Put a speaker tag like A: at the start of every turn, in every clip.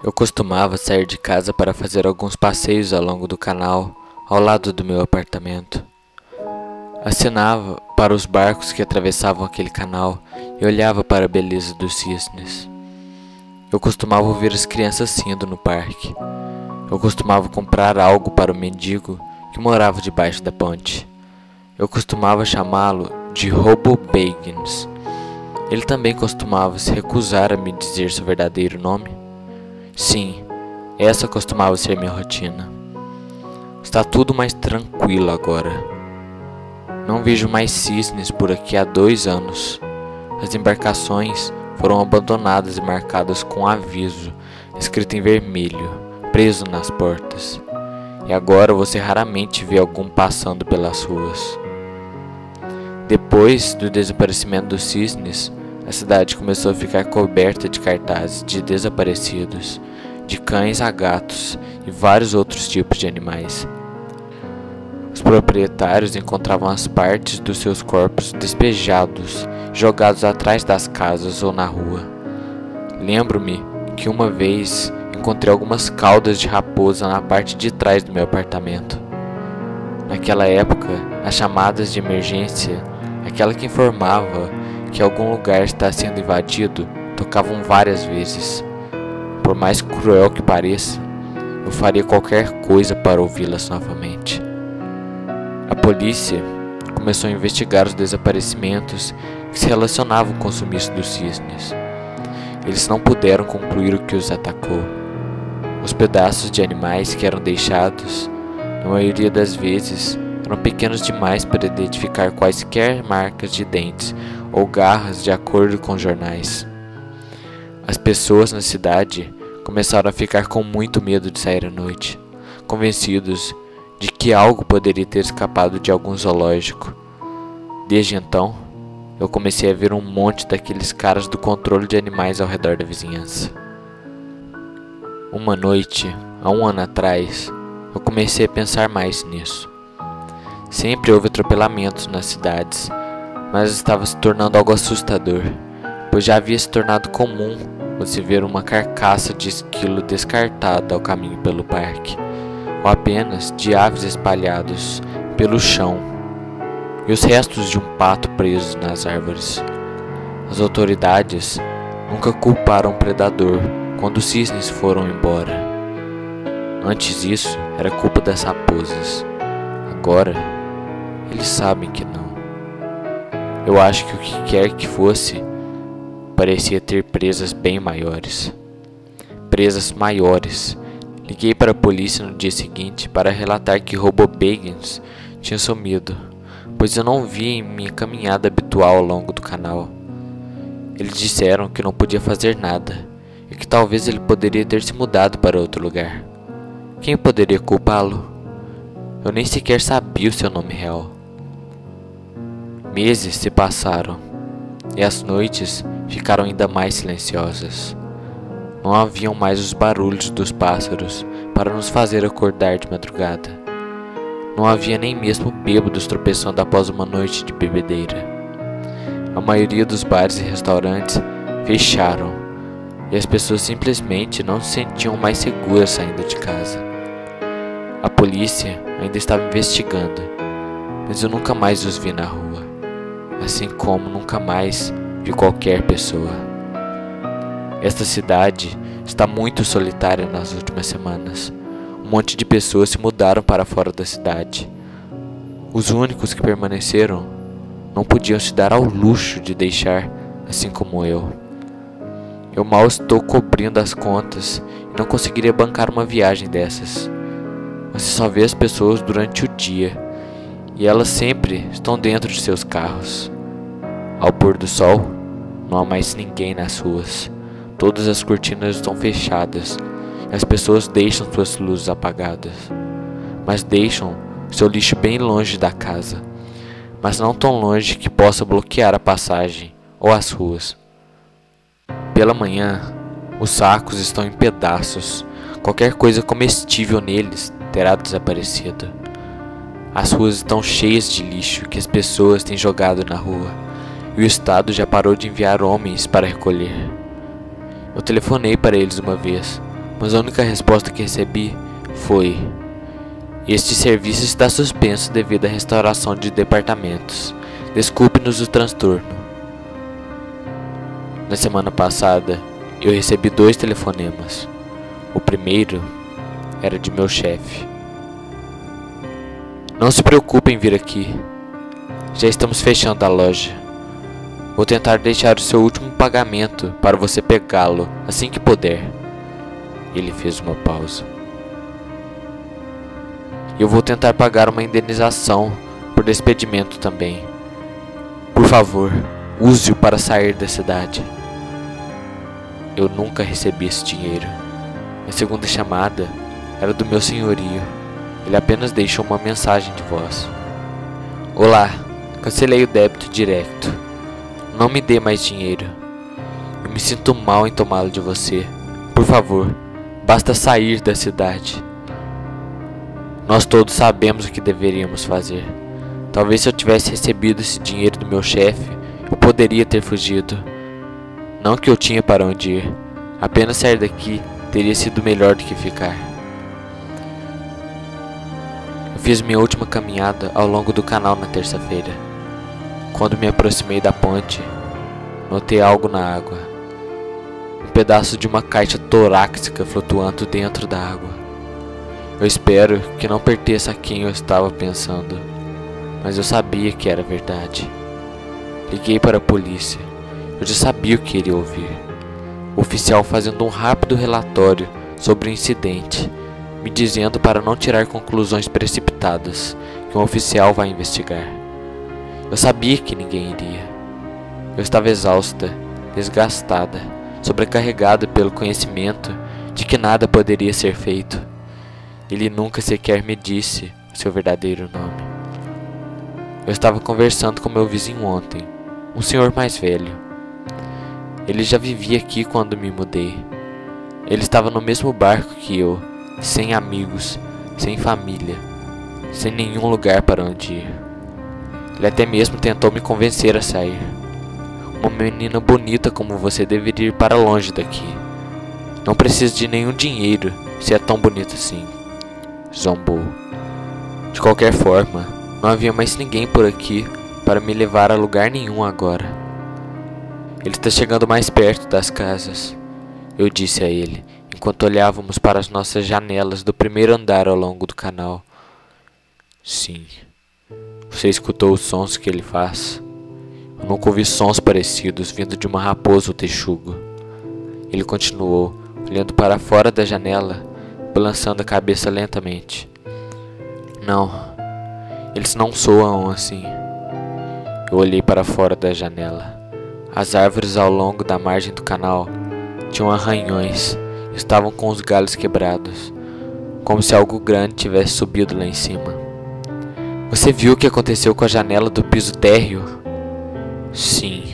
A: Eu costumava sair de casa para fazer alguns passeios ao longo do canal, ao lado do meu apartamento. Acenava para os barcos que atravessavam aquele canal e olhava para a beleza dos cisnes. Eu costumava ouvir as crianças rindo no parque. Eu costumava comprar algo para o mendigo que morava debaixo da ponte. Eu costumava chamá-lo de Robo Baggins. Ele também costumava se recusar a me dizer seu verdadeiro nome. Sim, essa costumava ser minha rotina. Está tudo mais tranquilo agora. Não vejo mais cisnes por aqui há dois anos. As embarcações foram abandonadas e marcadas com aviso, escrito em vermelho, preso nas portas. E agora você raramente vê algum passando pelas ruas. Depois do desaparecimento dos cisnes, a cidade começou a ficar coberta de cartazes de desaparecidos, de cães a gatos e vários outros tipos de animais. Os proprietários encontravam as partes dos seus corpos despejados, jogados atrás das casas ou na rua. Lembro-me que uma vez encontrei algumas caudas de raposa na parte de trás do meu apartamento. Naquela época, as chamadas de emergência, aquela que informava que algum lugar está sendo invadido tocavam várias vezes. Por mais cruel que pareça, eu faria qualquer coisa para ouvi-las novamente. A polícia começou a investigar os desaparecimentos que se relacionavam com o sumiço dos cisnes. Eles não puderam concluir o que os atacou. Os pedaços de animais que eram deixados, na maioria das vezes, eram pequenos demais para identificar quaisquer marcas de dentes ou garras de acordo com jornais. As pessoas na cidade começaram a ficar com muito medo de sair à noite, convencidos de que algo poderia ter escapado de algum zoológico. Desde então, eu comecei a ver um monte daqueles caras do controle de animais ao redor da vizinhança. Uma noite, há um ano atrás, eu comecei a pensar mais nisso. Sempre houve atropelamentos nas cidades mas estava se tornando algo assustador, pois já havia se tornado comum você ver uma carcaça de esquilo descartada ao caminho pelo parque, ou apenas de aves espalhados pelo chão e os restos de um pato preso nas árvores. As autoridades nunca culparam o predador quando os cisnes foram embora. Antes isso era culpa das raposas. Agora eles sabem que não. Eu acho que o que quer que fosse parecia ter presas bem maiores. Presas maiores. Liguei para a polícia no dia seguinte para relatar que Robo Baggins tinha sumido, pois eu não vi em minha caminhada habitual ao longo do canal. Eles disseram que não podia fazer nada e que talvez ele poderia ter se mudado para outro lugar. Quem poderia culpá-lo? Eu nem sequer sabia o seu nome real. Meses se passaram e as noites ficaram ainda mais silenciosas. Não haviam mais os barulhos dos pássaros para nos fazer acordar de madrugada. Não havia nem mesmo bêbados tropeçando após uma noite de bebedeira. A maioria dos bares e restaurantes fecharam e as pessoas simplesmente não se sentiam mais seguras saindo de casa. A polícia ainda estava investigando, mas eu nunca mais os vi na rua assim como nunca mais vi qualquer pessoa. Esta cidade está muito solitária nas últimas semanas. Um monte de pessoas se mudaram para fora da cidade. Os únicos que permaneceram não podiam se dar ao luxo de deixar, assim como eu. Eu mal estou cobrindo as contas e não conseguiria bancar uma viagem dessas. Você só vê as pessoas durante o dia e elas sempre estão dentro de seus carros. Ao pôr do sol, não há mais ninguém nas ruas. Todas as cortinas estão fechadas e as pessoas deixam suas luzes apagadas. Mas deixam seu lixo bem longe da casa, mas não tão longe que possa bloquear a passagem ou as ruas. Pela manhã, os sacos estão em pedaços. Qualquer coisa comestível neles terá desaparecido. As ruas estão cheias de lixo que as pessoas têm jogado na rua, e o Estado já parou de enviar homens para recolher. Eu telefonei para eles uma vez, mas a única resposta que recebi foi: Este serviço está suspenso devido à restauração de departamentos. Desculpe-nos o transtorno. Na semana passada, eu recebi dois telefonemas. O primeiro era de meu chefe. Não se preocupe em vir aqui. Já estamos fechando a loja. Vou tentar deixar o seu último pagamento para você pegá-lo assim que puder. Ele fez uma pausa. Eu vou tentar pagar uma indenização por despedimento também. Por favor, use-o para sair da cidade. Eu nunca recebi esse dinheiro. A segunda chamada era do meu senhorio. Ele apenas deixou uma mensagem de voz. Olá, cancelei o débito direto. Não me dê mais dinheiro. Eu me sinto mal em tomá-lo de você. Por favor, basta sair da cidade. Nós todos sabemos o que deveríamos fazer. Talvez se eu tivesse recebido esse dinheiro do meu chefe, eu poderia ter fugido. Não que eu tinha para onde ir. Apenas sair daqui teria sido melhor do que ficar. Eu fiz minha última caminhada ao longo do canal na terça-feira. Quando me aproximei da ponte, notei algo na água. Um pedaço de uma caixa torácica flutuando dentro da água. Eu espero que não pertença a quem eu estava pensando, mas eu sabia que era verdade. Liguei para a polícia. Eu já sabia o que iria ouvir. O oficial fazendo um rápido relatório sobre o incidente, me dizendo para não tirar conclusões precipitadas, que um oficial vai investigar. Eu sabia que ninguém iria. Eu estava exausta, desgastada, sobrecarregada pelo conhecimento de que nada poderia ser feito. Ele nunca sequer me disse seu verdadeiro nome. Eu estava conversando com meu vizinho ontem, um senhor mais velho. Ele já vivia aqui quando me mudei. Ele estava no mesmo barco que eu, sem amigos, sem família, sem nenhum lugar para onde ir. Ele até mesmo tentou me convencer a sair. Uma menina bonita como você deveria ir para longe daqui. Não precisa de nenhum dinheiro se é tão bonita assim. Zombou. De qualquer forma, não havia mais ninguém por aqui para me levar a lugar nenhum agora. Ele está chegando mais perto das casas, eu disse a ele, enquanto olhávamos para as nossas janelas do primeiro andar ao longo do canal. Sim. Você escutou os sons que ele faz? Eu nunca ouvi sons parecidos vindo de uma raposa ou texugo. Ele continuou, olhando para fora da janela, balançando a cabeça lentamente. Não, eles não soam assim. Eu olhei para fora da janela. As árvores ao longo da margem do canal tinham arranhões estavam com os galhos quebrados, como se algo grande tivesse subido lá em cima. Você viu o que aconteceu com a janela do piso térreo? Sim.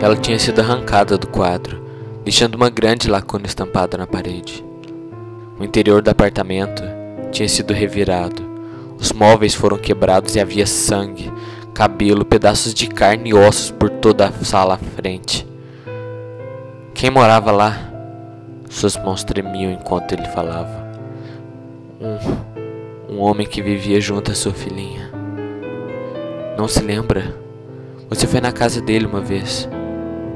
A: Ela tinha sido arrancada do quadro, deixando uma grande lacuna estampada na parede. O interior do apartamento tinha sido revirado. Os móveis foram quebrados e havia sangue, cabelo, pedaços de carne e ossos por toda a sala à frente. Quem morava lá? Suas mãos tremiam enquanto ele falava. Um, um homem que vivia junto à sua filhinha. Não se lembra? Você foi na casa dele uma vez,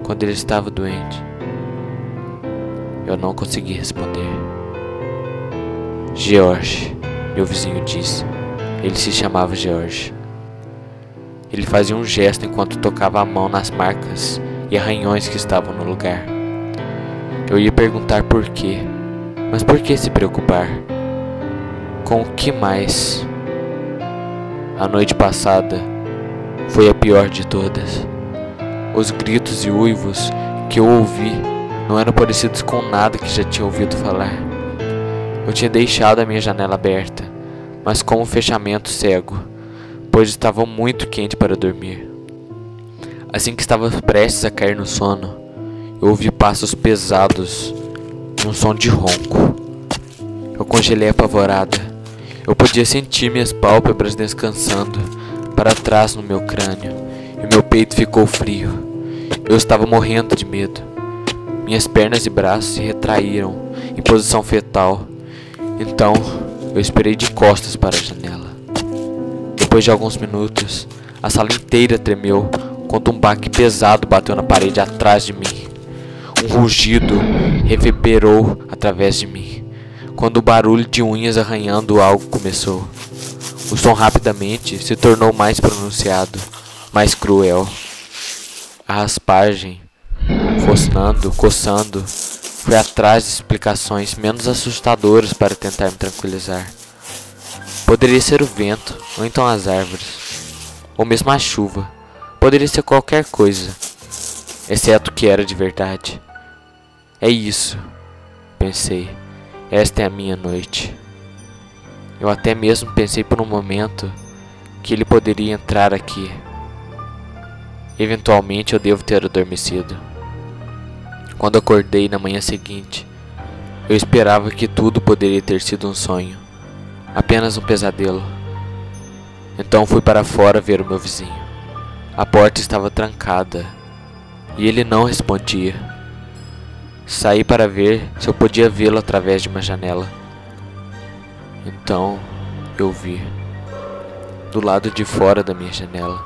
A: quando ele estava doente. Eu não consegui responder. George, meu vizinho disse. Ele se chamava George. Ele fazia um gesto enquanto tocava a mão nas marcas e arranhões que estavam no lugar. Eu ia perguntar por quê, mas por que se preocupar? Com o que mais? A noite passada foi a pior de todas. Os gritos e uivos que eu ouvi não eram parecidos com nada que já tinha ouvido falar. Eu tinha deixado a minha janela aberta, mas com o fechamento cego pois estava muito quente para dormir. Assim que estava prestes a cair no sono, eu ouvi passos pesados e um som de ronco. Eu congelei apavorada. Eu podia sentir minhas pálpebras descansando para trás no meu crânio e meu peito ficou frio. Eu estava morrendo de medo. Minhas pernas e braços se retraíram em posição fetal. Então, eu esperei de costas para a janela. Depois de alguns minutos, a sala inteira tremeu quando um baque pesado bateu na parede atrás de mim. Um rugido reverberou através de mim, quando o barulho de unhas arranhando algo começou. O som rapidamente se tornou mais pronunciado, mais cruel. A raspagem, rosnando, coçando, foi atrás de explicações menos assustadoras para tentar me tranquilizar. Poderia ser o vento, ou então as árvores, ou mesmo a chuva. Poderia ser qualquer coisa, exceto que era de verdade. É isso, pensei. Esta é a minha noite. Eu até mesmo pensei por um momento que ele poderia entrar aqui. Eventualmente eu devo ter adormecido. Quando acordei na manhã seguinte, eu esperava que tudo poderia ter sido um sonho, apenas um pesadelo. Então fui para fora ver o meu vizinho. A porta estava trancada e ele não respondia. Saí para ver se eu podia vê-lo através de uma janela. Então eu vi, do lado de fora da minha janela,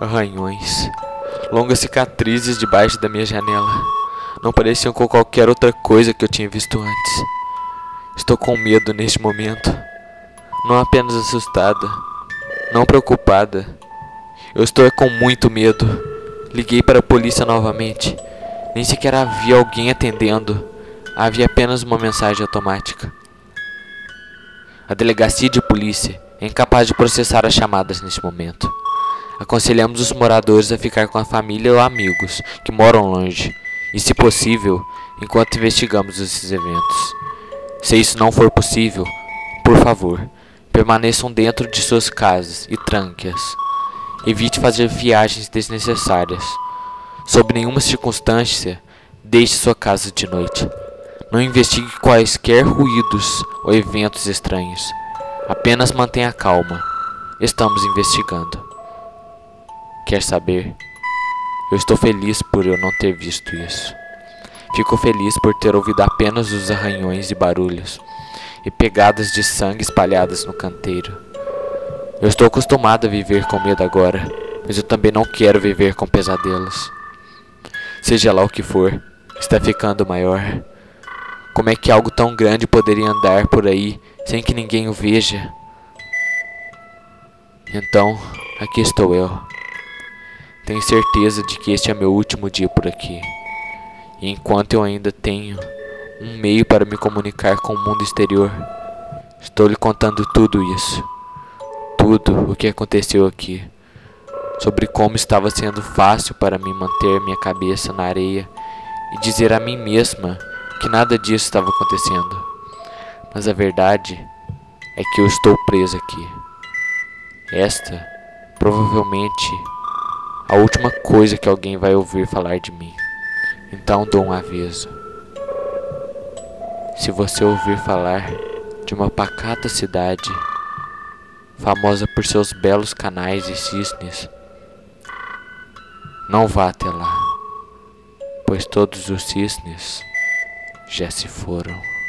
A: arranhões, longas cicatrizes debaixo da minha janela. Não pareciam com qualquer outra coisa que eu tinha visto antes. Estou com medo neste momento. Não apenas assustada, não preocupada. Eu estou com muito medo. Liguei para a polícia novamente. Nem sequer havia alguém atendendo. Havia apenas uma mensagem automática. A delegacia de polícia é incapaz de processar as chamadas neste momento. Aconselhamos os moradores a ficar com a família ou amigos que moram longe, e se possível, enquanto investigamos esses eventos. Se isso não for possível, por favor, permaneçam dentro de suas casas e tranque-as. Evite fazer viagens desnecessárias. Sob nenhuma circunstância, deixe sua casa de noite. Não investigue quaisquer ruídos ou eventos estranhos. Apenas mantenha calma. Estamos investigando. Quer saber? Eu estou feliz por eu não ter visto isso. Fico feliz por ter ouvido apenas os arranhões e barulhos e pegadas de sangue espalhadas no canteiro. Eu estou acostumado a viver com medo agora, mas eu também não quero viver com pesadelos. Seja lá o que for, está ficando maior. Como é que algo tão grande poderia andar por aí sem que ninguém o veja? Então, aqui estou eu. Tenho certeza de que este é meu último dia por aqui. E enquanto eu ainda tenho um meio para me comunicar com o mundo exterior, estou lhe contando tudo isso. Tudo o que aconteceu aqui. Sobre como estava sendo fácil para mim manter minha cabeça na areia e dizer a mim mesma que nada disso estava acontecendo. Mas a verdade é que eu estou preso aqui. Esta, provavelmente, a última coisa que alguém vai ouvir falar de mim. Então dou um aviso. Se você ouvir falar de uma pacata cidade, famosa por seus belos canais e cisnes, não vá até lá, pois todos os cisnes já se foram.